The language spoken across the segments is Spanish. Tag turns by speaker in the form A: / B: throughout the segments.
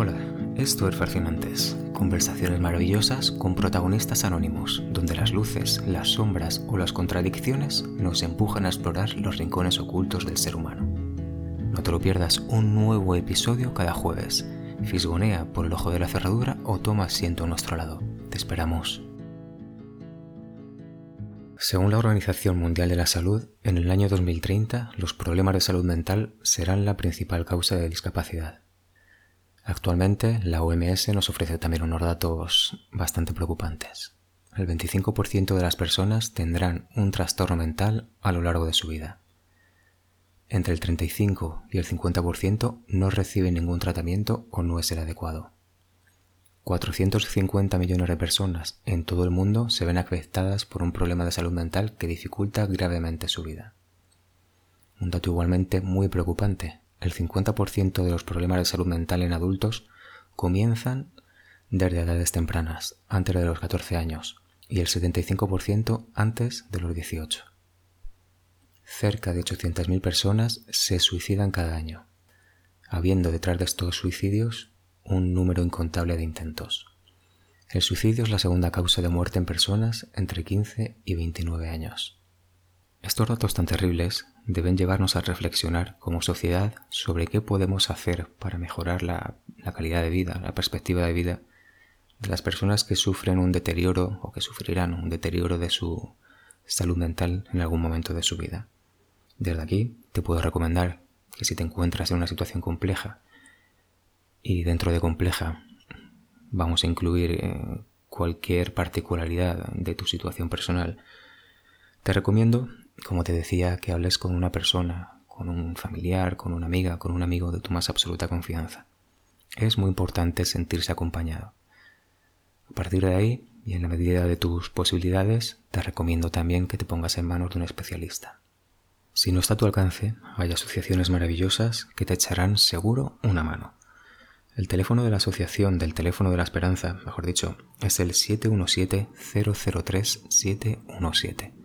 A: Hola, esto es Fascinantes, conversaciones maravillosas con protagonistas anónimos, donde las luces, las sombras o las contradicciones nos empujan a explorar los rincones ocultos del ser humano. No te lo pierdas un nuevo episodio cada jueves. Fisgonea por el ojo de la cerradura o toma asiento a nuestro lado. Te esperamos. Según la Organización Mundial de la Salud, en el año 2030 los problemas de salud mental serán la principal causa de discapacidad. Actualmente, la OMS nos ofrece también unos datos bastante preocupantes. El 25% de las personas tendrán un trastorno mental a lo largo de su vida. Entre el 35 y el 50% no reciben ningún tratamiento o no es el adecuado. 450 millones de personas en todo el mundo se ven afectadas por un problema de salud mental que dificulta gravemente su vida. Un dato igualmente muy preocupante el 50% de los problemas de salud mental en adultos comienzan desde edades tempranas, antes de los 14 años, y el 75% antes de los 18. Cerca de 800.000 personas se suicidan cada año, habiendo detrás de estos suicidios un número incontable de intentos. El suicidio es la segunda causa de muerte en personas entre 15 y 29 años. Estos datos tan terribles deben llevarnos a reflexionar como sociedad sobre qué podemos hacer para mejorar la, calidad de vida, la perspectiva de vida de las personas que sufren un deterioro o que sufrirán un deterioro de su salud mental en algún momento de su vida. Desde aquí te puedo recomendar que si te encuentras en una situación compleja y dentro de compleja vamos a incluir eh, cualquier particularidad de tu situación personal, te recomiendo como te decía, que hables con una persona, con un familiar, con una amiga, con un amigo de tu más absoluta confianza. Es muy importante sentirse acompañado. A partir de ahí, y en la medida de tus posibilidades, te recomiendo también que te pongas en manos de un especialista. Si no está a tu alcance, hay asociaciones maravillosas que te echarán seguro una mano. El teléfono de la asociación del teléfono de la esperanza, mejor dicho, es el 717-003-717.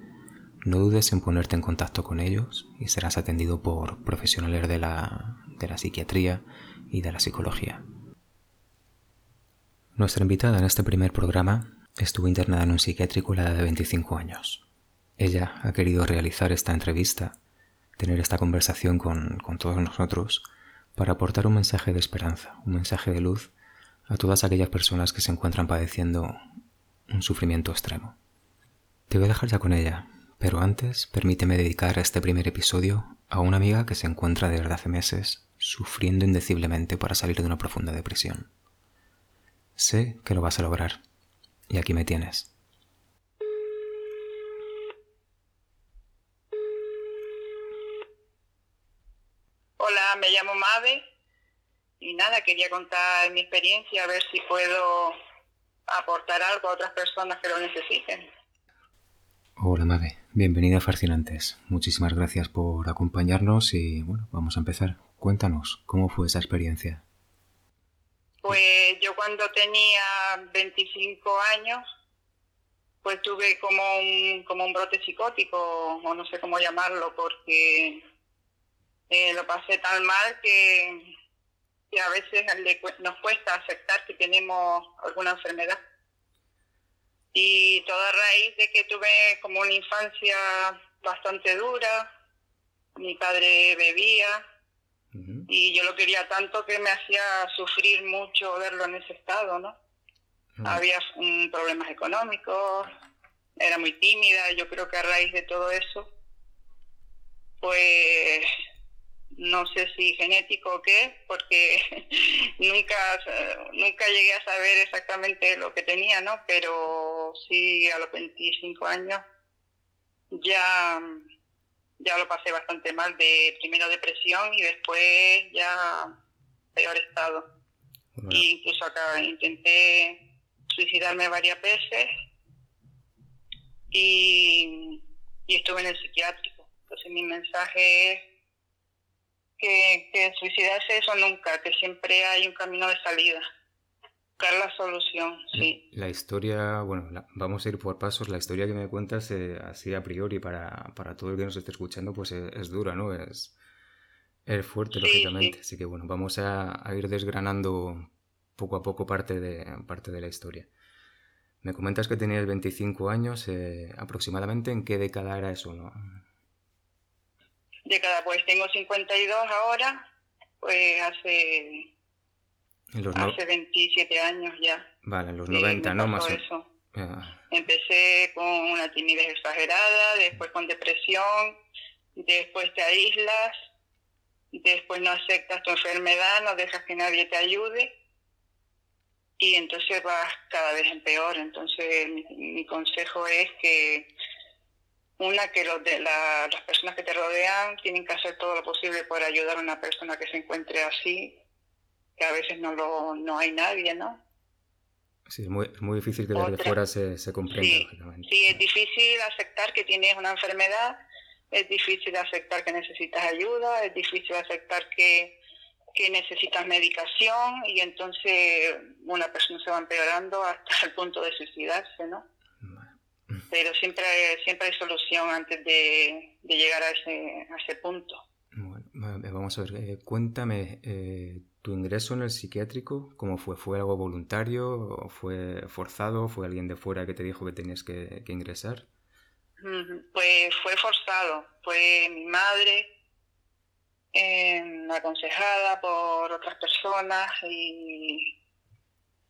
A: No dudes en ponerte en contacto con ellos y serás atendido por profesionales de la, de la psiquiatría y de la psicología. Nuestra invitada en este primer programa estuvo internada en un psiquiátrico a la edad de 25 años. Ella ha querido realizar esta entrevista, tener esta conversación con, con todos nosotros, para aportar un mensaje de esperanza, un mensaje de luz a todas aquellas personas que se encuentran padeciendo un sufrimiento extremo. Te voy a dejar ya con ella, pero antes, permíteme dedicar este primer episodio a una amiga que se encuentra desde hace meses sufriendo indeciblemente para salir de una profunda depresión. Sé que lo vas a lograr, y aquí me tienes.
B: Hola, me llamo Mave y nada, quería contar mi experiencia, a ver si puedo aportar algo a otras personas que lo necesiten.
A: Hola Mave, bienvenida Fascinantes. Muchísimas gracias por acompañarnos y bueno, vamos a empezar. Cuéntanos, ¿cómo fue esa experiencia?
B: Pues yo cuando tenía 25 años, pues tuve como un, como un brote psicótico, o no sé cómo llamarlo, porque eh, lo pasé tan mal que, que a veces nos cuesta aceptar que tenemos alguna enfermedad y todo a raíz de que tuve como una infancia bastante dura, mi padre bebía y yo lo quería tanto que me hacía sufrir mucho verlo en ese estado, ¿no? Había problemas económicos, era muy tímida, yo creo que a raíz de todo eso, pues no sé si genético o qué, porque nunca, nunca llegué a saber exactamente lo que tenía, ¿no? Pero sí, a los 25 años ya, ya lo pasé bastante mal, de primero depresión y después ya peor estado. incluso acá intenté suicidarme varias veces y, y estuve en el psiquiátrico. Entonces mi mensaje es que, suicidarse eso nunca, que siempre hay un camino de salida. Buscar la solución, sí.
A: La historia, bueno, vamos a ir por pasos. La historia que me cuentas, eh, así a priori, para, para todo el que nos esté escuchando, pues es, dura, ¿no? Es, es fuerte, lógicamente. Así que bueno, vamos a, ir desgranando poco a poco parte de, parte de la historia. Me comentas que tenías 25 años, eh, aproximadamente, ¿en qué década era eso? ¿no?
B: Década, pues tengo 52 ahora, pues hace, hace 27 años ya.
A: Vale, en los 90, ¿no? Más
B: eso. Empecé con una timidez exagerada, después con depresión, después te aíslas, después no aceptas tu enfermedad, no dejas que nadie te ayude y entonces vas cada vez en peor. Entonces mi, consejo es que una que los de las personas que te rodean tienen que hacer todo lo posible por ayudar a una persona que se encuentre así, que a veces no lo no hay nadie, ¿no?
A: Sí, es muy, muy difícil que desde fuera se, se comprenda.
B: Sí, sí, es difícil aceptar que tienes una enfermedad, es difícil aceptar que necesitas ayuda, es difícil aceptar que, que necesitas medicación y entonces una persona se va empeorando hasta el punto de suicidarse, ¿no? Pero siempre, siempre hay solución antes de, de llegar a ese, a ese punto.
A: Bueno, vamos a ver, eh, cuéntame, eh, ¿Tu ingreso en el psiquiátrico cómo fue? ¿Fue algo voluntario? ¿Fue forzado? ¿Fue alguien de fuera que te dijo que tenías que, ingresar?
B: Pues fue forzado. Fue mi madre, em, aconsejada por otras personas y,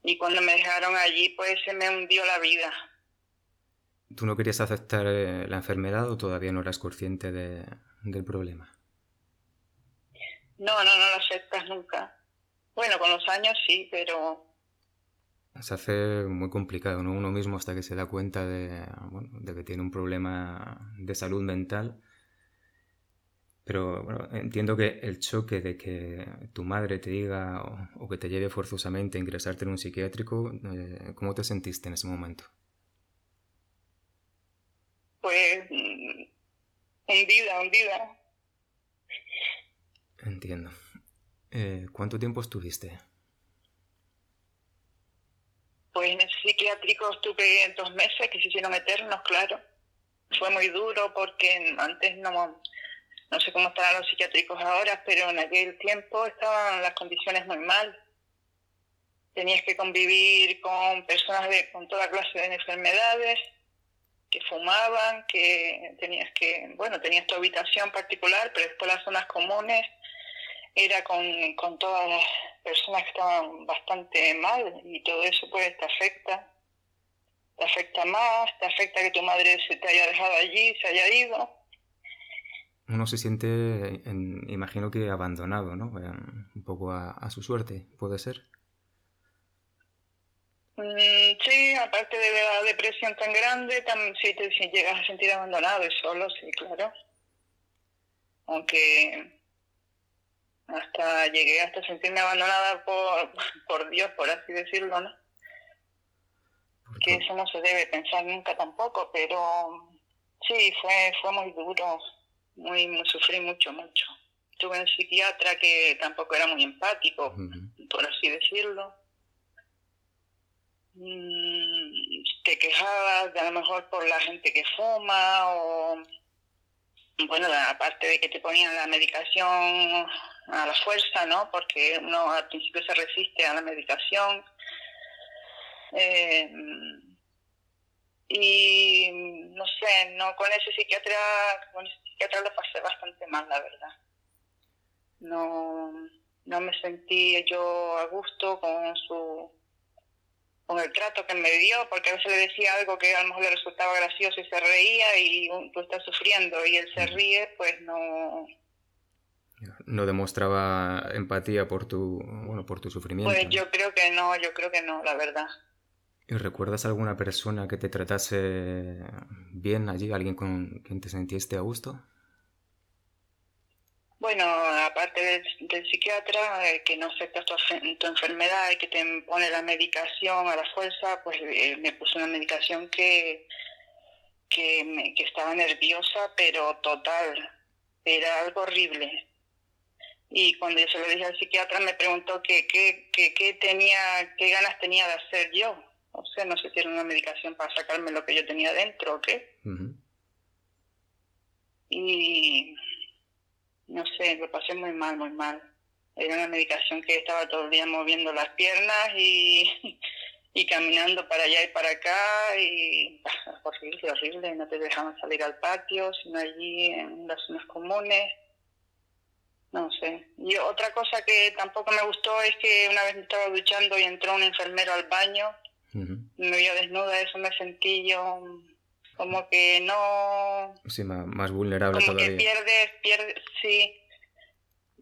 B: y cuando me dejaron allí pues se me hundió la vida.
A: ¿Tú no querías aceptar eh, la enfermedad o todavía no eras consciente de, del problema?
B: No, no, no lo aceptas nunca. Bueno, con los años sí, pero...
A: Se hace muy complicado, ¿no? Uno mismo hasta que se da cuenta de, bueno, de que tiene un problema de salud mental. Pero bueno, entiendo que el choque de que tu madre te diga o, que te lleve forzosamente a ingresarte en un psiquiátrico, eh, ¿cómo te sentiste en ese momento?
B: Pues mm, hundida, hundida.
A: Entiendo. Eh, ¿Cuánto tiempo estuviste?
B: Pues en el psiquiátrico estuve dos meses que se hicieron eternos, claro. Fue muy duro porque antes no, no sé cómo estarán los psiquiátricos ahora, pero en aquel tiempo estaban las condiciones muy mal. Tenías que convivir con personas de, con toda clase de enfermedades, que fumaban, que tenías que, bueno, tenías tu habitación particular, pero después las zonas comunes era con, con todas las personas que estaban bastante mal y todo eso pues te afecta, te afecta más, te afecta que tu madre se te haya dejado allí, se haya ido.
A: Uno se siente, imagino que abandonado, ¿no? Un poco a, su suerte, ¿puede ser?
B: Mm, sí, aparte de la depresión tan grande, también sí te llegas a sentir abandonado y solo, sí, claro. Aunque hasta llegué hasta sentirme abandonada por, por Dios, por así decirlo, ¿no? Que eso no se debe pensar nunca tampoco, pero sí, fue, fue muy duro, muy, sufrí mucho, mucho. Tuve un psiquiatra que tampoco era muy empático, por así decirlo. Mm, te quejabas de a lo mejor por la gente que fuma o bueno, aparte de que te ponían la medicación a la fuerza, ¿no? Porque uno al principio se resiste a la medicación. Eh, y no sé, no con ese psiquiatra, con ese psiquiatra lo pasé bastante mal, la verdad. No, no me sentí yo a gusto con su con el trato que me dio, porque a veces le decía algo que a lo mejor le resultaba gracioso y se reía y tú estás sufriendo y él se ríe, pues no...
A: No demostraba empatía por tu, bueno, por tu sufrimiento.
B: Pues yo creo que no, yo creo que no, la verdad.
A: ¿Y recuerdas alguna persona que te tratase bien allí, alguien con quien te sentiste a gusto?
B: Bueno, aparte del, psiquiatra eh, que no acepta tu, enfermedad y que te pone la medicación a la fuerza, pues eh, me puso una medicación que, que, estaba nerviosa, pero total, era algo horrible. Y cuando yo se lo dije al psiquiatra me preguntó qué qué tenía, qué ganas tenía de hacer yo. O sea, no sé si era una medicación para sacarme lo que yo tenía dentro o qué. Y no sé, lo pasé muy mal, muy mal. Era una medicación que estaba todo el día moviendo las piernas y, y caminando para allá y para acá y horrible, horrible, no te dejaban salir al patio, sino allí en las zonas comunes. No sé. Y otra cosa que tampoco me gustó es que una vez me estaba duchando y entró un enfermero al baño, me vio desnuda, eso me sentí yo como que no...
A: Sí, más, vulnerable
B: como que pierdes, pierdes, sí,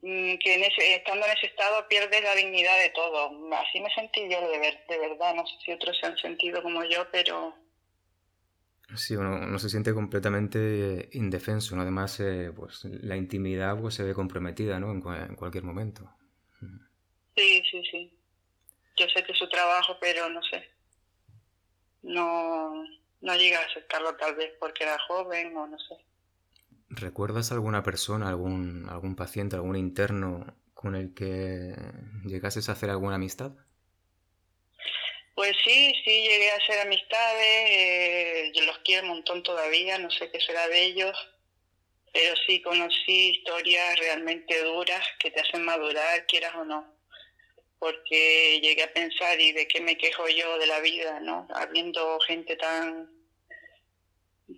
B: mm, que en ese, estando en ese estado pierdes la dignidad de todo. Así me sentí yo de, ver, de verdad, no sé si otros se han sentido como yo, pero...
A: Sí, uno, se siente completamente indefenso, ¿no? Además, eh, pues la intimidad pues, se ve comprometida, ¿no? En, en cualquier momento.
B: Sí, sí, sí. Yo sé que es su trabajo, pero no sé. No, no llega a aceptarlo tal vez porque era joven o no sé.
A: ¿Recuerdas alguna persona, algún, algún paciente, algún interno con el que llegases a hacer alguna amistad?
B: Pues sí, sí, llegué a hacer amistades, eh, yo los quiero un montón todavía, no sé qué será de ellos, pero sí conocí historias realmente duras que te hacen madurar, quieras o no, porque llegué a pensar, ¿y de qué me quejo yo de la vida, no? Habiendo gente tan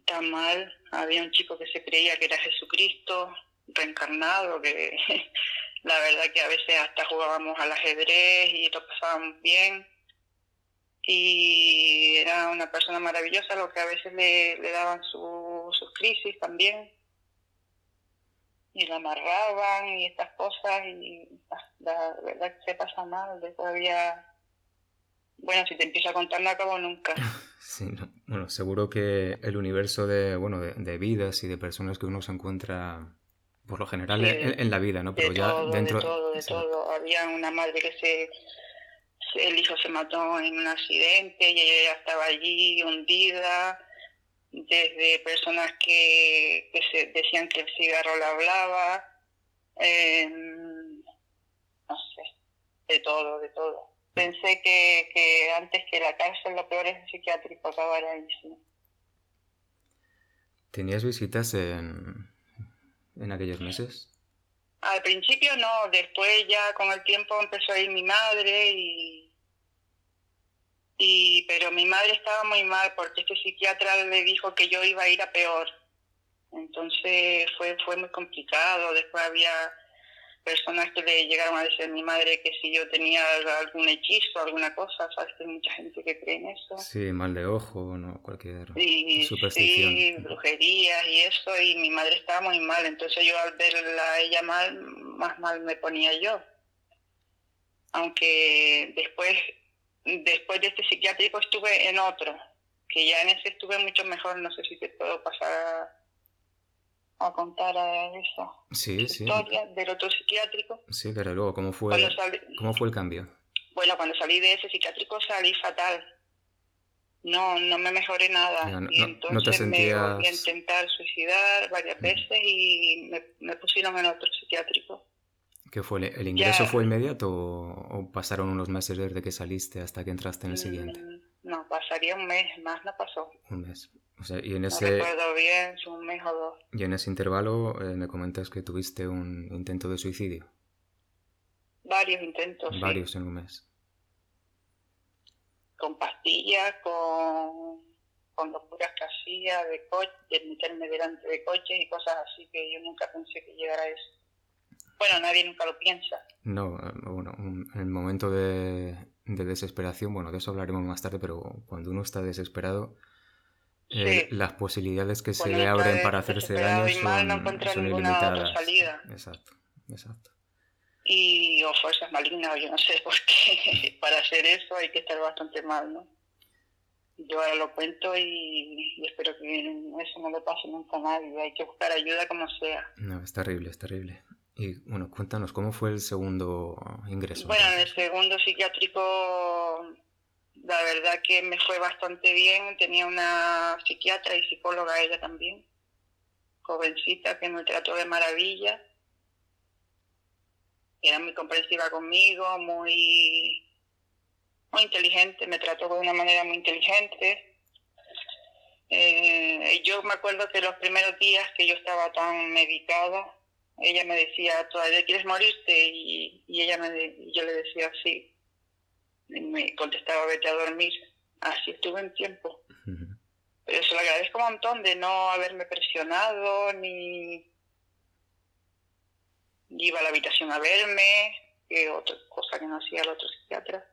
B: tan mal. Había un chico que se creía que era Jesucristo reencarnado, que la verdad que a veces hasta jugábamos al ajedrez y lo pasábamos bien. Y era una persona maravillosa, lo que a veces le, daban sus crisis también. Y la amarraban y estas cosas. Y la verdad que se pasa mal. Todavía bueno, si te empiezo a contar no acabo nunca.
A: Sí, bueno, seguro que el universo de, bueno, de, vidas y de personas que uno se encuentra por lo general en, la vida, ¿no?
B: Pero ya dentro... De todo, de todo. Había una madre que se, el hijo se mató en un accidente y ella estaba allí hundida, desde personas que, que se decían que el cigarro la hablaba, eh, no sé, de todo, de todo pensé que, que antes que la cárcel lo peor es el psiquiátrico, acabar ahí, sí.
A: ¿Tenías visitas en, en aquellos meses?
B: Al principio no, después ya con el tiempo empezó a ir mi madre y, y pero mi madre estaba muy mal porque este psiquiatra le dijo que yo iba a ir a peor. Entonces fue fue muy complicado, después había personas que le llegaron a decir a mi madre que si yo tenía algún hechizo, alguna cosa, sabes que hay mucha gente que cree en eso.
A: Sí, mal de ojo, no cualquier
B: sí, superstición. Sí, brujerías y eso, y mi madre estaba muy mal, entonces yo al verla a ella mal, más mal me ponía yo. Aunque después, después de este psiquiátrico estuve en otro, que ya en ese estuve mucho mejor, no sé si te puedo pasar a contar eso.
A: Sí, sí.
B: Historia del otro psiquiátrico.
A: Sí, pero luego, ¿cómo fue, ¿cómo fue el cambio?
B: Bueno, cuando salí de ese psiquiátrico salí fatal. No, no me mejoré nada. y entonces me volví a intentar suicidar varias mm. veces y me, pusieron en otro psiquiátrico.
A: ¿Qué fue? ¿El ingreso fue inmediato o, pasaron unos meses desde que saliste hasta que entraste en el siguiente? Mm,
B: no, pasaría un mes, más no pasó.
A: Un mes y en
B: ese... recuerdo bien, un mes o dos.
A: Y en ese intervalo eh, me comentas que tuviste un intento de suicidio.
B: Varios intentos.
A: Varios en un mes.
B: Con pastillas, con, con locuras que hacía, de, coche, de meterme delante de coches y cosas así que yo nunca pensé que llegara a eso. Bueno, nadie nunca lo piensa.
A: No, eh, bueno, en el momento de, de desesperación, bueno, de eso hablaremos más tarde, pero cuando uno está desesperado eh, las posibilidades que se le abren para hacerse daño son, no ilimitadas.
B: salida.
A: Exacto, exacto.
B: Y o fuerzas malignas, yo no sé, porque para hacer eso hay que estar bastante mal, ¿no? Yo ahora lo cuento y, espero que eso no le pase nunca a nadie. Hay que buscar ayuda como sea.
A: No, es terrible, es terrible. Y bueno, cuéntanos, ¿cómo fue el segundo ingreso?
B: Bueno, en el segundo psiquiátrico la verdad que me fue bastante bien. Tenía una psiquiatra y psicóloga ella también, jovencita que me trató de maravilla. Era muy comprensiva conmigo, muy, muy inteligente, me trató de una manera muy inteligente. Eh, yo me acuerdo que los primeros días que yo estaba tan medicada, ella me decía, ¿todavía quieres morirte? Y, y ella me, yo le decía, sí. Y me contestaba, vete a dormir. Así estuve un tiempo. Pero se lo agradezco un montón de no haberme presionado, ni, iba a la habitación a verme, que otra cosa que no hacía el otro psiquiatra.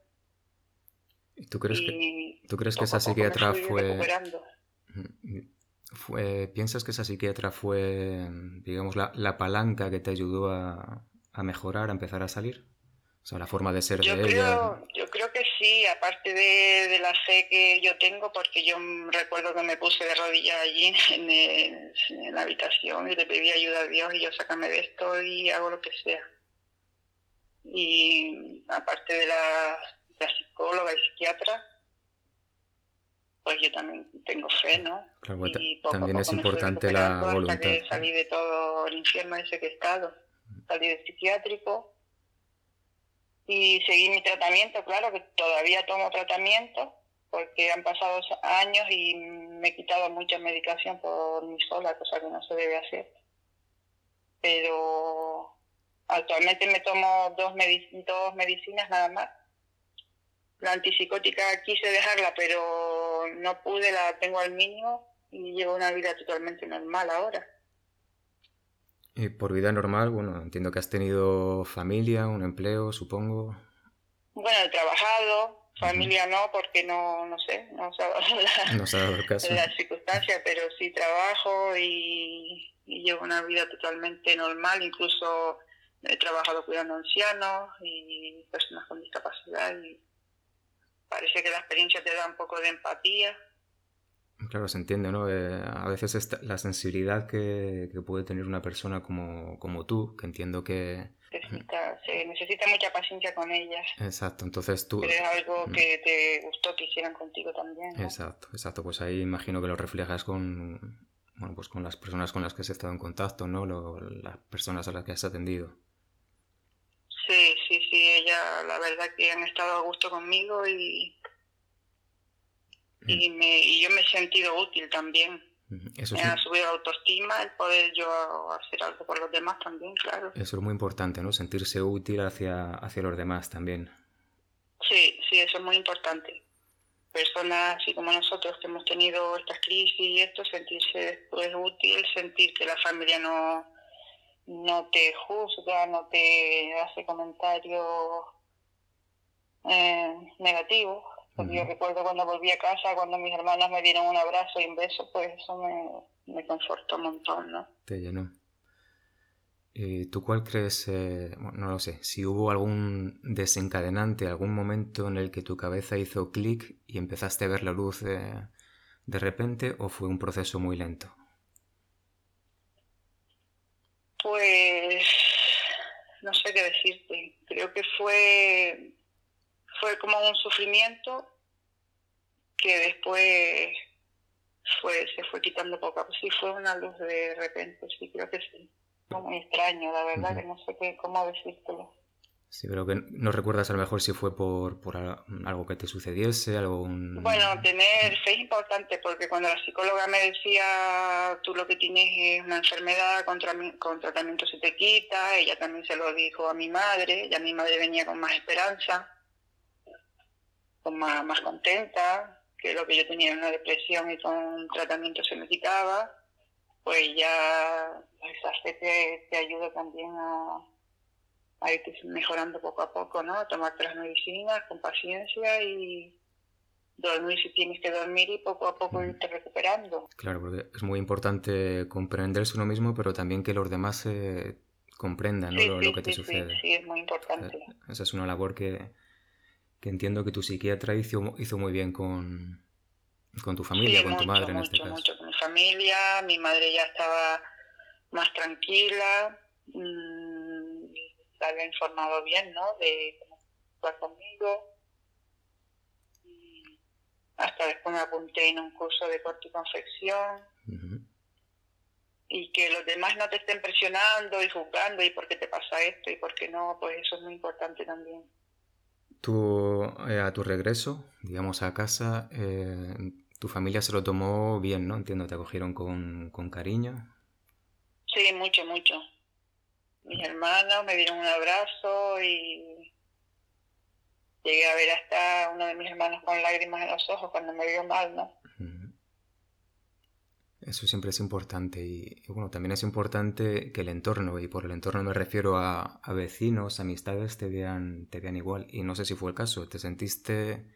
A: ¿Y tú crees que, ¿tú crees que esa psiquiatra fue, fue... ¿Piensas que esa psiquiatra fue, digamos, la, la palanca que te ayudó a, a mejorar, a empezar a salir? O sea, la forma de ser
B: yo
A: de
B: creo,
A: ella.
B: Yo creo que sí, aparte de, de, la fe que yo tengo, porque yo recuerdo que me puse de rodillas allí en, en, la habitación y le pedí ayuda a Dios y yo sácame de esto y hago lo que sea. Y aparte de la, la psicóloga y psiquiatra, pues yo también tengo fe, ¿no?
A: Claro, y poco también es importante la voluntad.
B: Hasta que salí de todo el infierno ese que he estado. Salí del psiquiátrico y seguí mi tratamiento, claro que todavía tomo tratamiento porque han pasado años y me he quitado mucha medicación por mi sola, cosa que no se debe hacer. Pero actualmente me tomo dos, dos medicinas nada más. La antipsicótica quise dejarla, pero no pude, la tengo al mínimo y llevo una vida totalmente normal ahora.
A: Y por vida normal, bueno, entiendo que has tenido familia, un empleo, supongo.
B: Bueno, he trabajado, familia no, porque no, no sé, no se ha dado la,
A: no se ha dado el caso.
B: la circunstancia, pero sí trabajo y, y, llevo una vida totalmente normal, incluso he trabajado cuidando ancianos y personas con discapacidad y parece que la experiencia te da un poco de empatía
A: Claro, se entiende, ¿no? Eh, a veces la sensibilidad que, puede tener una persona como, como tú, que entiendo que...
B: Necesita, se necesita mucha paciencia con ellas.
A: Exacto, entonces tú...
B: Pero es algo que te gustó que hicieran contigo también. ¿no?
A: Exacto, exacto, pues ahí imagino que lo reflejas con, bueno, pues con las personas con las que has estado en contacto, ¿no? Lo, las personas a las que has atendido.
B: Sí, sí, la verdad que han estado a gusto conmigo y y, me, y yo me he sentido útil también. Eso me ha subido la autoestima el poder yo hacer algo por los demás también, claro.
A: Eso es muy importante, ¿no? Sentirse útil hacia, hacia los demás también.
B: Sí, sí, eso es muy importante. Personas así como nosotros que hemos tenido estas crisis y esto, sentirse pues, útil, sentir que la familia no, no te juzga, no te hace comentarios eh, negativos yo recuerdo cuando volví a casa, cuando mis hermanas me dieron un abrazo y un beso, pues eso me, me confortó un montón, ¿no?
A: Te llenó. ¿Y tú cuál crees, eh, no lo sé, si hubo algún desencadenante, algún momento en el que tu cabeza hizo clic y empezaste a ver la luz de, de repente o fue un proceso muy lento?
B: Pues no sé qué decirte. Creo que fue fue como un sufrimiento que después fue se fue quitando poco a poco. Sí, fue una luz de repente, sí, creo que sí. Fue muy extraño, la verdad, que no sé qué, cómo decírtelo.
A: Sí, pero que no recuerdas a lo mejor si fue por, por algo que te sucediese, algo...
B: Bueno, tener fe es importante porque cuando la psicóloga me decía tú lo que tienes es una enfermedad, con, con tratamiento se te quita, ella también se lo dijo a mi madre, ya mi madre venía con más esperanza con más, más contenta, que lo que yo tenía una depresión y con tratamiento se me quitaba, pues ya esa fe te, ayuda también a, a ir mejorando poco a poco, ¿no? Tomarte las medicinas con paciencia y dormir si tienes que dormir y poco a poco irte recuperando.
A: Claro, porque es muy importante comprenderse uno mismo, pero también que los demás eh, comprendan lo, que te sucede.
B: Sí, es muy importante.
A: Esa es una labor que, que entiendo que tu psiquiatra hizo, hizo muy bien con, con tu familia, con tu madre en este caso.
B: Mucho con mi familia, mi madre ya estaba más tranquila, mmm, había informado bien, ¿no? De cómo estar conmigo. hasta después me apunté en un curso de corte y confección. Y que los demás no te estén presionando y juzgando y por qué te pasa esto y por qué no, pues eso es muy importante también.
A: Tú, eh, a tu regreso, digamos, a casa, eh, tu familia se lo tomó bien, ¿no? Entiendo, te acogieron con, con cariño.
B: Sí, mucho, mucho. Mis hermanos me dieron un abrazo y llegué a ver hasta uno de mis hermanos con lágrimas en los ojos cuando me vio mal, ¿no?
A: Eso siempre es importante y, bueno, también es importante que el entorno, y por el entorno me refiero a, vecinos, amistades, te vean, te vean igual. Y no sé si fue el caso, ¿te sentiste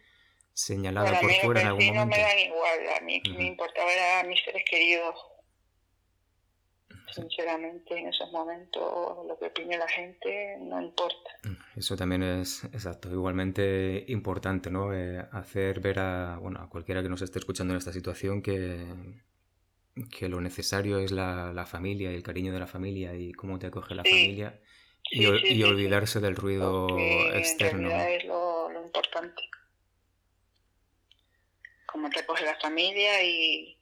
A: señalada por fuera en algún momento?
B: no me dan igual, a mí me importaba a mis seres queridos. Sinceramente, en esos momentos lo que opine la gente no importa.
A: Eso también es exacto, igualmente importante, ¿no? Eh, hacer ver a, bueno, a cualquiera que nos esté escuchando en esta situación que, que lo necesario es la, la, familia y el cariño de la familia y cómo te acoge la familia y, y olvidarse del ruido externo.
B: es lo, lo, importante. Cómo te acoge la familia y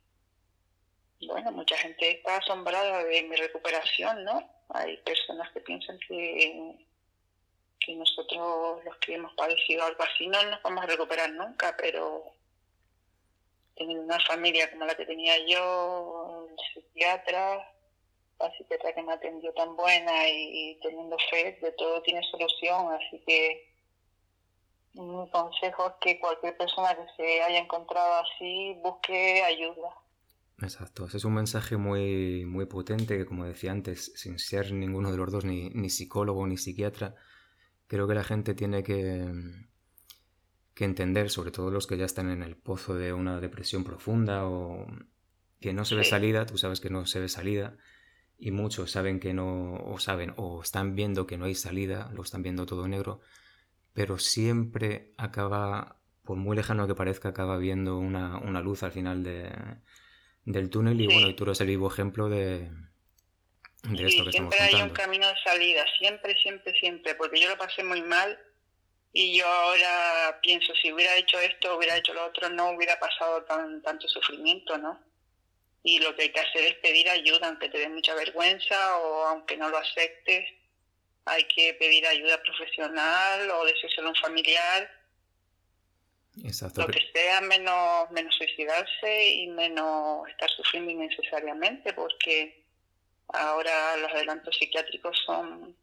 B: bueno, mucha gente está asombrada de mi recuperación, ¿no? Hay personas que piensan que, que nosotros los que hemos padecido algo así no nos vamos a recuperar nunca, pero teniendo una familia como la que tenía yo, un psiquiatra, la psiquiatra que me atendió tan buena y, teniendo fe de todo tiene solución, así que mi consejo es que cualquier persona que se haya encontrado así busque ayuda.
A: Exacto, ese es un mensaje muy, muy potente que como decía antes, sin ser ninguno de los dos, ni, ni psicólogo ni psiquiatra, creo que la gente tiene que, que entender, sobre todo los que ya están en el pozo de una depresión profunda o que no se ve salida, tú sabes que no se ve salida y muchos saben que no, o saben, o están viendo que no hay salida, lo están viendo todo negro, pero siempre acaba, por muy lejano que parezca, acaba viendo una, una luz al final de, del túnel y bueno, y tú eres el vivo ejemplo de, de esto que estamos
B: contando. Siempre hay un camino de salida, siempre, siempre, siempre, porque yo lo pasé muy mal y yo ahora pienso, si hubiera hecho esto, hubiera hecho lo otro, no hubiera pasado tan, tanto sufrimiento, ¿no? Y lo que hay que hacer es pedir ayuda, aunque te dé mucha vergüenza o aunque no lo aceptes. Hay que pedir ayuda profesional o decírselo a un familiar. Exacto. Lo que sea, menos, menos suicidarse y menos estar sufriendo innecesariamente, porque ahora los adelantos psiquiátricos son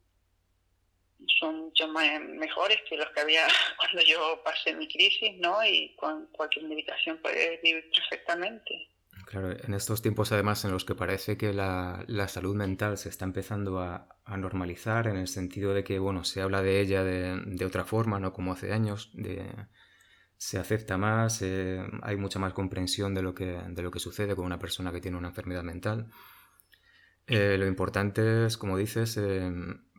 B: son mucho más mejores que los que había cuando yo pasé mi crisis, ¿no? Y con cualquier medicación puedes vivir perfectamente.
A: Claro, en estos tiempos además en los que parece que la, la salud mental se está empezando a, a, normalizar en el sentido de que, bueno, se habla de ella de, de otra forma, no como hace años, de, se acepta más, eh, hay mucha más comprensión de lo, que, de lo que sucede con una persona que tiene una enfermedad mental. Eh, lo importante es, como dices, eh,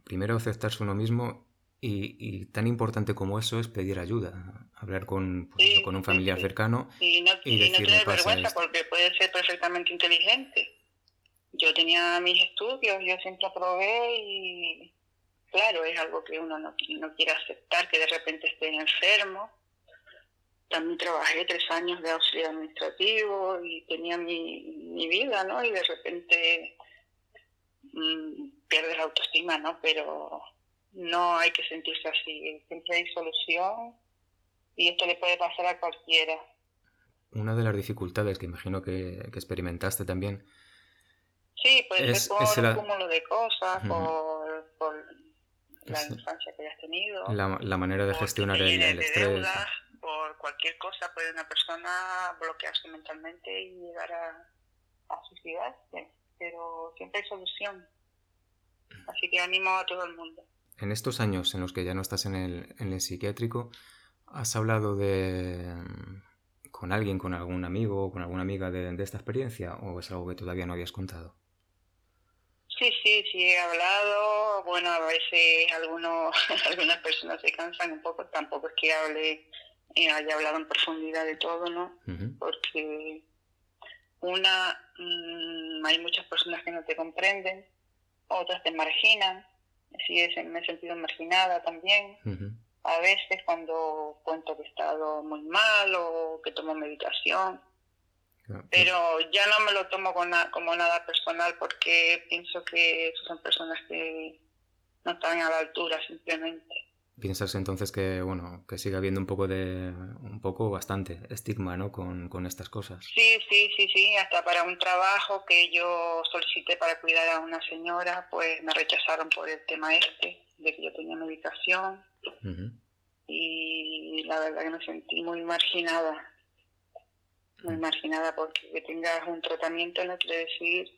A: primero aceptarse uno mismo y, tan importante como eso es pedir ayuda, hablar con, pues con un familiar cercano
B: y no, y, no tener vergüenza porque puede ser perfectamente inteligente. Yo tenía mis estudios, yo siempre aprobé y claro, es algo que uno no, no quiere aceptar, que de repente esté enfermo. También trabajé tres años de auxiliar administrativo y tenía mi, mi vida, ¿no? Y de repente Mm, pierdes la autoestima, ¿no? Pero no hay que sentirse así, siempre hay solución y esto le puede pasar a cualquiera.
A: Una de las dificultades que imagino que, experimentaste también.
B: Sí, puede ser por un cúmulo de cosas, por, la infancia que hayas tenido.
A: La, manera de gestionar el, estrés.
B: Por cualquier cosa puede una persona bloquearse mentalmente y llegar a, a suicidarse pero siempre hay solución. Así que animo a todo el mundo.
A: En estos años en los que ya no estás en el, en el psiquiátrico, ¿has hablado de con alguien, con algún amigo o con alguna amiga de, esta experiencia o es algo que todavía no habías contado?
B: Sí, sí, sí he hablado. Bueno, a veces algunos, algunas personas se cansan un poco. Tampoco es que hable, eh, haya hablado en profundidad de todo, ¿no? Porque una, mm, hay muchas personas que no te comprenden, otras te marginan, así es, me he sentido marginada también. A veces cuando cuento que he estado muy mal o que tomo medicación, pero ya no me lo tomo como nada personal porque pienso que son personas que no están a la altura simplemente.
A: Piensas entonces que, bueno, que sigue habiendo un poco de, un poco bastante estigma, ¿no? Con, con, estas cosas.
B: Sí, sí, sí, sí. Hasta para un trabajo que yo solicité para cuidar a una señora, pues me rechazaron por el tema este, de que yo tenía medicación. Y la verdad que me sentí muy marginada. Muy marginada porque que tengas un tratamiento no quiere decir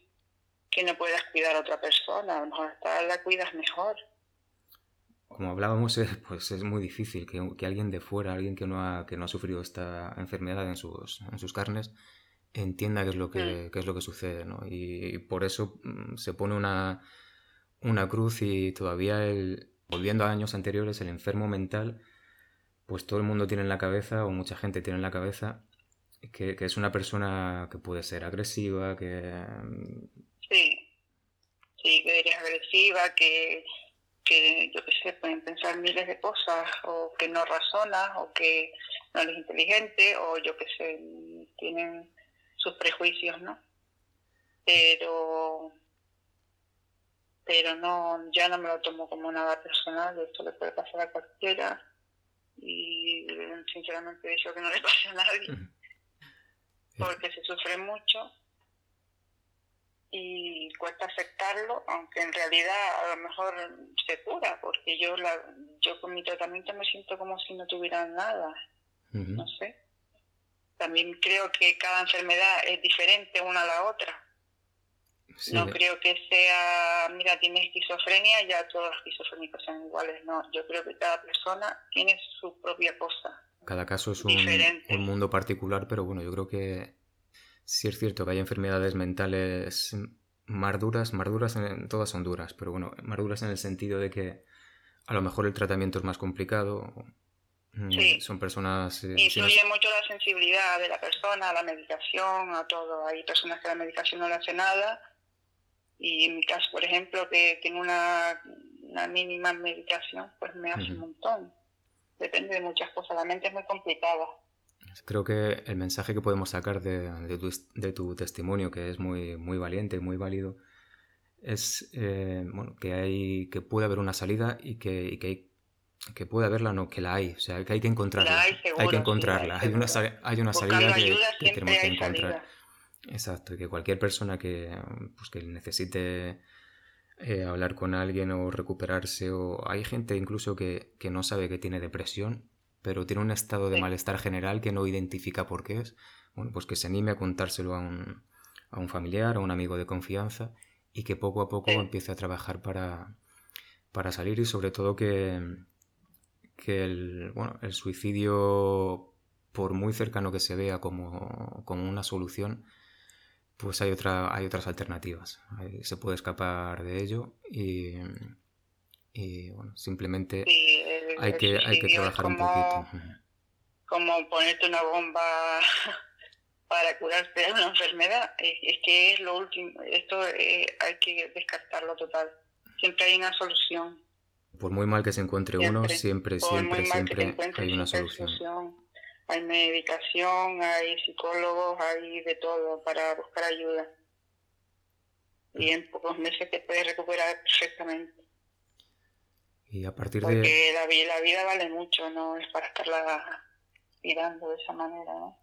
B: que no puedas cuidar a otra persona. A lo mejor hasta la cuidas mejor
A: como hablábamos, pues es muy difícil que, que, alguien de fuera, alguien que no ha, que no ha sufrido esta enfermedad en sus, en sus carnes, entienda qué es lo que, qué es lo que sucede, ¿no? Y, por eso mm, se pone una, una cruz y todavía, el, volviendo a años anteriores, el enfermo mental, pues todo el mundo tiene en la cabeza, o mucha gente tiene en la cabeza, que, que es una persona que puede ser agresiva, que...
B: Mm, sí, sí, que eres agresiva, que que yo qué sé, pueden pensar miles de cosas, o que no razona, o que no es inteligente, o yo qué sé, tienen sus prejuicios, ¿no? Pero pero no, ya no me lo tomo como nada personal, esto le puede pasar a cualquiera y sinceramente deseo que no le pase a nadie, porque se sufre mucho y cuesta aceptarlo, aunque en realidad a lo mejor se cura, porque yo la, yo con mi tratamiento me siento como si no tuviera nada, no sé. También creo que cada enfermedad es diferente una a la otra. No creo que sea, mira, tienes esquizofrenia, ya todos los esquizofrénicos son iguales, no. Yo creo que cada persona tiene su propia cosa.
A: Cada caso es un, un mundo particular, pero bueno, yo creo que Sí es cierto que hay enfermedades mentales más duras, más duras, en, todas son duras, pero bueno, más duras en el sentido de que a lo mejor el tratamiento es más complicado.
B: Mm, sí.
A: Son personas...
B: Eh, Influye mucho la sensibilidad de la persona, a la medicación, a todo. Hay personas que la medicación no le hace nada y en mi caso, por ejemplo, que tengo una, una mínima medicación, pues me hace un montón. Depende de muchas cosas. La mente es muy complicada.
A: Creo que el mensaje que podemos sacar de, de, tu, testimonio, que es muy, muy valiente, muy válido, es eh, bueno, que, hay, que puede haber una salida y que, y que, hay, que puede haberla, no, que la hay, o sea, que hay que encontrarla.
B: hay,
A: que encontrarla, hay, una, hay una salida que, tenemos que encontrar. Exacto, y que cualquier persona que, pues, que necesite eh, hablar con alguien o recuperarse, o hay gente incluso que, que no sabe que tiene depresión pero tiene un estado de malestar general que no identifica por qué es, bueno, pues que se anime a contárselo a un, a un familiar, a un amigo de confianza y que poco a poco empiece a trabajar para, para salir y sobre todo que, que el, bueno, el suicidio, por muy cercano que se vea como, como una solución, pues hay, otra, hay otras alternativas. Se puede escapar de ello y, y bueno, simplemente hay que, hay que trabajar un poquito.
B: Como ponerte una bomba para curarte de una enfermedad, es, que es lo último, esto eh, hay que descartarlo total. Siempre hay una solución.
A: Por muy mal que se encuentre uno, siempre, siempre, siempre hay una solución.
B: Hay medicación, hay psicólogos, hay de todo para buscar ayuda. Y en pocos meses te puedes recuperar perfectamente.
A: Y a partir
B: Porque de... la, la vida vale mucho, no es para estarla tirando de esa manera, ¿no?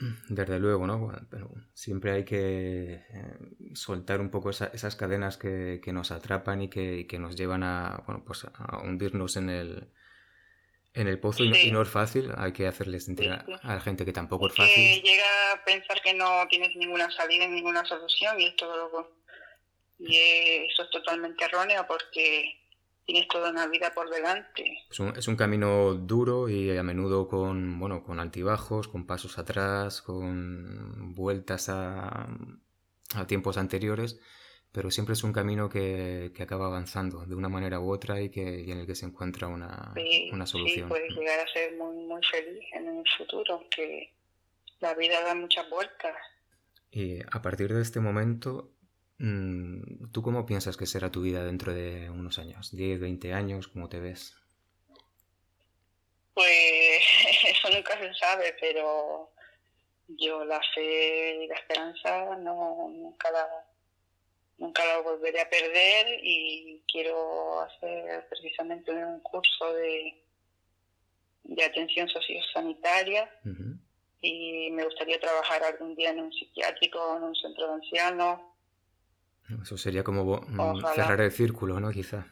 A: Mm, desde luego, ¿no? Pero siempre hay que eh, soltar un poco esas cadenas que, que, nos atrapan y que, que, nos llevan a, bueno, pues a hundirnos en el, en el pozo y, no, es fácil, hay que hacerles sentir a, la gente que tampoco es, fácil.
B: Que llega a pensar que no tienes ninguna salida, ninguna solución y esto todo y eso es totalmente erróneo porque tienes toda una vida por delante.
A: Es un, es un, camino duro y a menudo con, bueno, con altibajos, con pasos atrás, con vueltas a, a tiempos anteriores, pero siempre es un camino que, que, acaba avanzando de una manera u otra y, que, y en el que se encuentra una, una solución.
B: Sí, puedes llegar a ser muy, muy feliz en el futuro, que la vida da muchas vueltas.
A: Y a partir de este momento, ¿Tú cómo piensas que será tu vida dentro de unos años? ¿10, 20 años? ¿Cómo te ves?
B: Pues eso nunca se sabe, pero yo la fe y la esperanza no, nunca, la, nunca la volveré a perder y quiero hacer precisamente un curso de, de atención sociosanitaria y me gustaría trabajar algún día en un psiquiátrico, en un centro de ancianos.
A: Eso sería como mm, cerrar el círculo, ¿no? Quizá.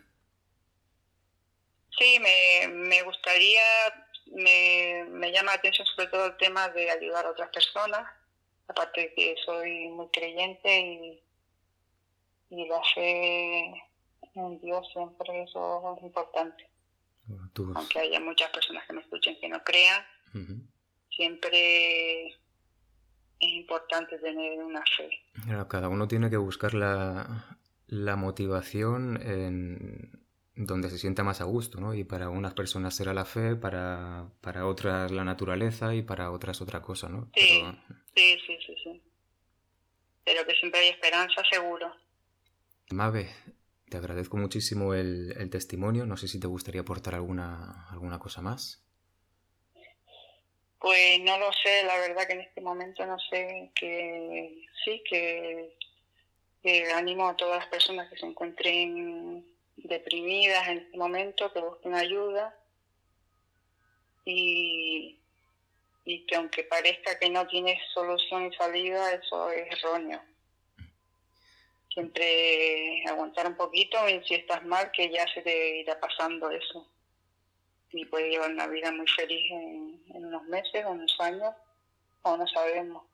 B: Sí, me, me gustaría, me, me llama la atención sobre todo el tema de ayudar a otras personas, aparte de que soy muy creyente y y la fe en Dios siempre eso es importante. Aunque haya muchas personas que me escuchen que no crean, siempre es importante tener una fe.
A: cada uno tiene que buscar la, la motivación en donde se sienta más a gusto, ¿no? Y para unas personas será la fe, para, para otras la naturaleza y para otras otra cosa, ¿no?
B: Sí, sí, sí, sí, sí. Pero que siempre hay esperanza, seguro.
A: Mabe, te agradezco muchísimo el, testimonio. No sé si te gustaría aportar alguna, alguna cosa más.
B: Pues no lo sé, la verdad que en este momento no sé que sí, que, animo a todas las personas que se encuentren deprimidas en este momento, que busquen ayuda. Y, y que aunque parezca que no tiene solución y salida, eso es erróneo. Siempre aguantar un poquito y si estás mal que ya se te irá pasando eso y puedes llevar una vida muy feliz en, unos meses o unos años o no sabemos.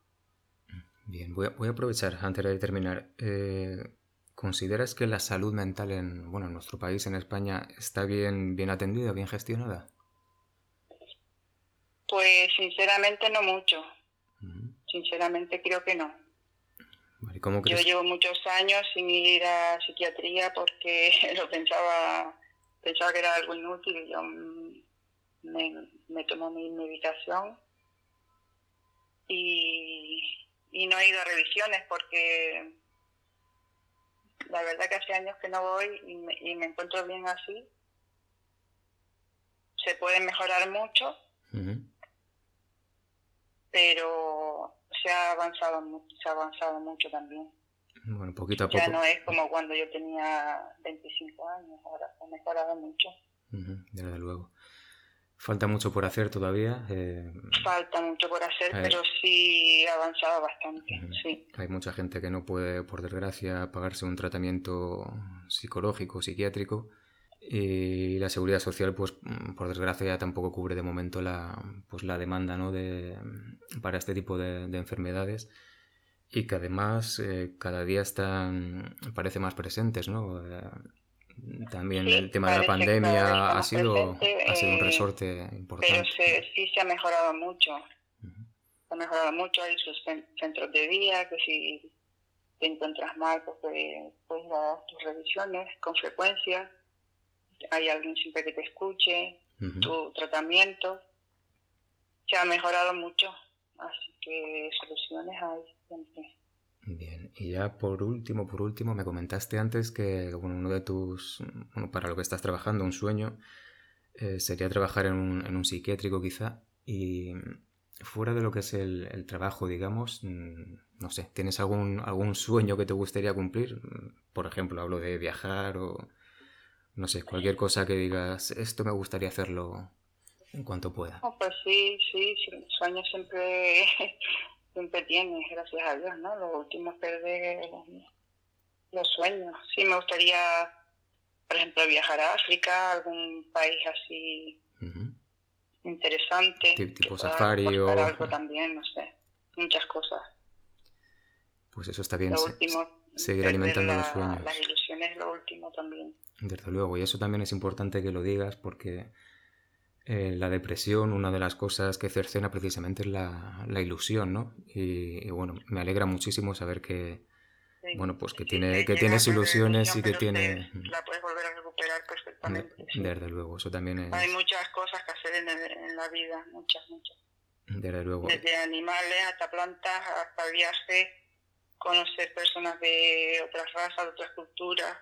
A: Bien, voy a, voy a aprovechar antes de terminar. Eh, ¿Consideras que la salud mental en, bueno, en nuestro país, en España, está bien, bien atendida, bien gestionada?
B: Pues sinceramente no mucho. Sinceramente creo que no. Yo llevo muchos años sin ir a psiquiatría porque lo pensaba, pensaba que era algo inútil yo me, me tomo mi medicación y, no he ido a revisiones porque la verdad que hace años que no voy y me, y me encuentro bien así. Se puede mejorar mucho, pero se ha avanzado mucho, se ha avanzado mucho también.
A: Bueno, poquito a poco.
B: Ya no es como cuando yo tenía 25 años, ahora se ha mejorado mucho.
A: desde luego. Falta mucho por hacer todavía. Eh,
B: Falta mucho por hacer, pero sí avanzado bastante. sí.
A: Hay mucha gente que no puede, por desgracia, pagarse un tratamiento psicológico, psiquiátrico y la seguridad social, pues por desgracia, tampoco cubre de momento la, pues, la demanda ¿no? de, para este tipo de, enfermedades y que además eh, cada día están, parece más presentes, ¿no? También el tema de la pandemia ha sido, ha sido un resorte importante.
B: Pero sí se ha mejorado mucho. Se ha mejorado mucho, hay sus centros de día, que si te encuentras mal, pues puedes dar tus revisiones con frecuencia hay alguien siempre que te escuche, tu tratamiento. Se ha mejorado mucho, así que soluciones hay siempre.
A: Bien, y ya por último, por último, me comentaste antes que bueno, uno de tus, bueno, para lo que estás trabajando, un sueño, eh, sería trabajar en un, en un psiquiátrico quizá, y fuera de lo que es el, el, trabajo, digamos, mm, no sé, ¿tienes algún, algún sueño que te gustaría cumplir? Por ejemplo, hablo de viajar o no sé, cualquier cosa que digas, esto me gustaría hacerlo en cuanto pueda.
B: pues sí, sí, sueños siempre, siempre tienes, gracias a Dios, ¿no? Lo último es perder los sueños. Sí, me gustaría, por ejemplo, viajar a África, algún país así interesante.
A: Tipo safari o...
B: algo también, no sé, muchas cosas.
A: Pues eso está bien. seguir alimentando los sueños.
B: Las ilusiones lo último también.
A: Desde luego, y eso también es importante que lo digas porque eh, la depresión, una de las cosas que cercena precisamente es la, ilusión, ¿no? Y, bueno, me alegra muchísimo saber que, bueno, pues que, tiene, que tienes ilusiones y que tiene...
B: La puedes volver a recuperar perfectamente.
A: Desde luego, eso también es...
B: Hay muchas cosas que hacer en, en la vida, muchas, muchas.
A: Desde luego.
B: Desde animales hasta plantas, hasta viajes, conocer personas de otras razas, de otras culturas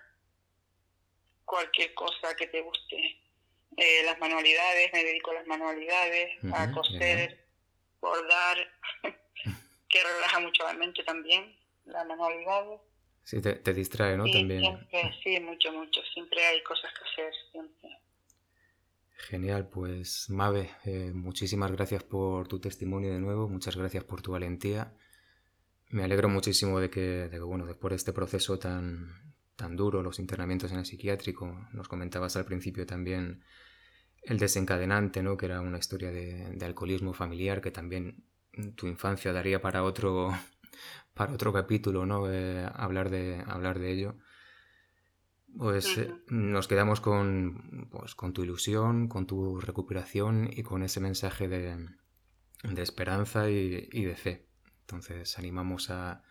B: cualquier cosa que te guste. Eh, las manualidades, me dedico a las manualidades, a coser, bordar, que relaja mucho la mente también, las manualidades.
A: Sí, te, distrae, ¿no?
B: También. sí, mucho, mucho. Siempre hay cosas que hacer, siempre.
A: Genial, pues Mabe, eh, muchísimas gracias por tu testimonio de nuevo, muchas gracias por tu valentía. Me alegro muchísimo de que, bueno, después de este proceso tan, tan duro, los internamientos en el psiquiátrico, nos comentabas al principio también el desencadenante, ¿no? Que era una historia de, alcoholismo familiar que también tu infancia daría para otro, para otro capítulo, ¿no? Eh, hablar, de, hablar de ello. Pues eh, nos quedamos con, pues, con tu ilusión, con tu recuperación y con ese mensaje de, esperanza y, de fe. Entonces animamos a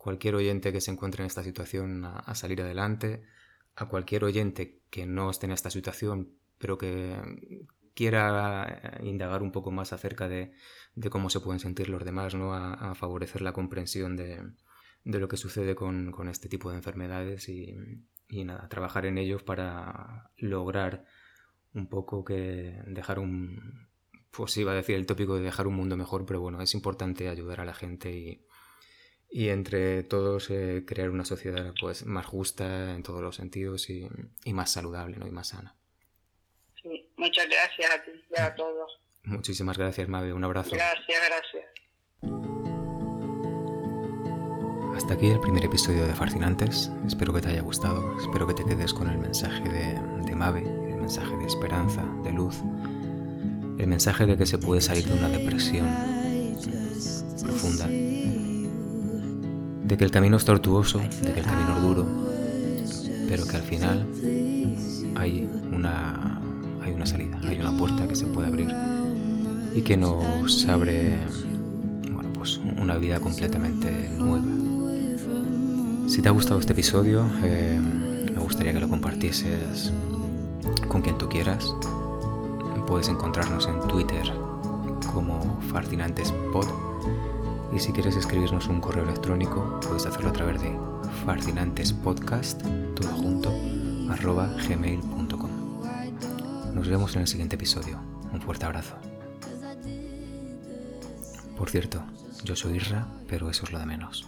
A: cualquier oyente que se encuentre en esta situación a, salir adelante, a cualquier oyente que no esté en esta situación pero que quiera eh, indagar un poco más acerca de, cómo se pueden sentir los demás, ¿no? a, favorecer la comprensión de, lo que sucede con, con, este tipo de enfermedades y, y nada, trabajar en ellos para lograr un poco que dejar un, pues iba a decir el tópico de dejar un mundo mejor, pero bueno, es importante ayudar a la gente y, y entre todos eh, crear una sociedad pues más justa en todos los sentidos y, y, más saludable ¿no? y más sana.
B: Sí, muchas gracias a ti y a todos.
A: Muchísimas gracias, Mabe. Un abrazo.
B: Gracias, gracias.
A: Hasta aquí el primer episodio de Fascinantes. Espero que te haya gustado. Espero que te quedes con el mensaje de, de Mabe, el mensaje de esperanza, de luz, el mensaje de que se puede salir de una depresión profunda, de que el camino es tortuoso, de que el camino es duro, pero que al final hay una, hay una salida, hay una puerta que se puede abrir y que nos abre bueno, pues una vida completamente nueva. Si te ha gustado este episodio, eh, me gustaría que lo compartieses con quien tú quieras. Puedes encontrarnos en Twitter como Fascinantespod y si quieres escribirnos un correo electrónico puedes hacerlo a través de fascinantespodcast, todo. Nos vemos en el siguiente episodio. Un fuerte abrazo. Por cierto, yo soy Irra, pero eso es lo de menos.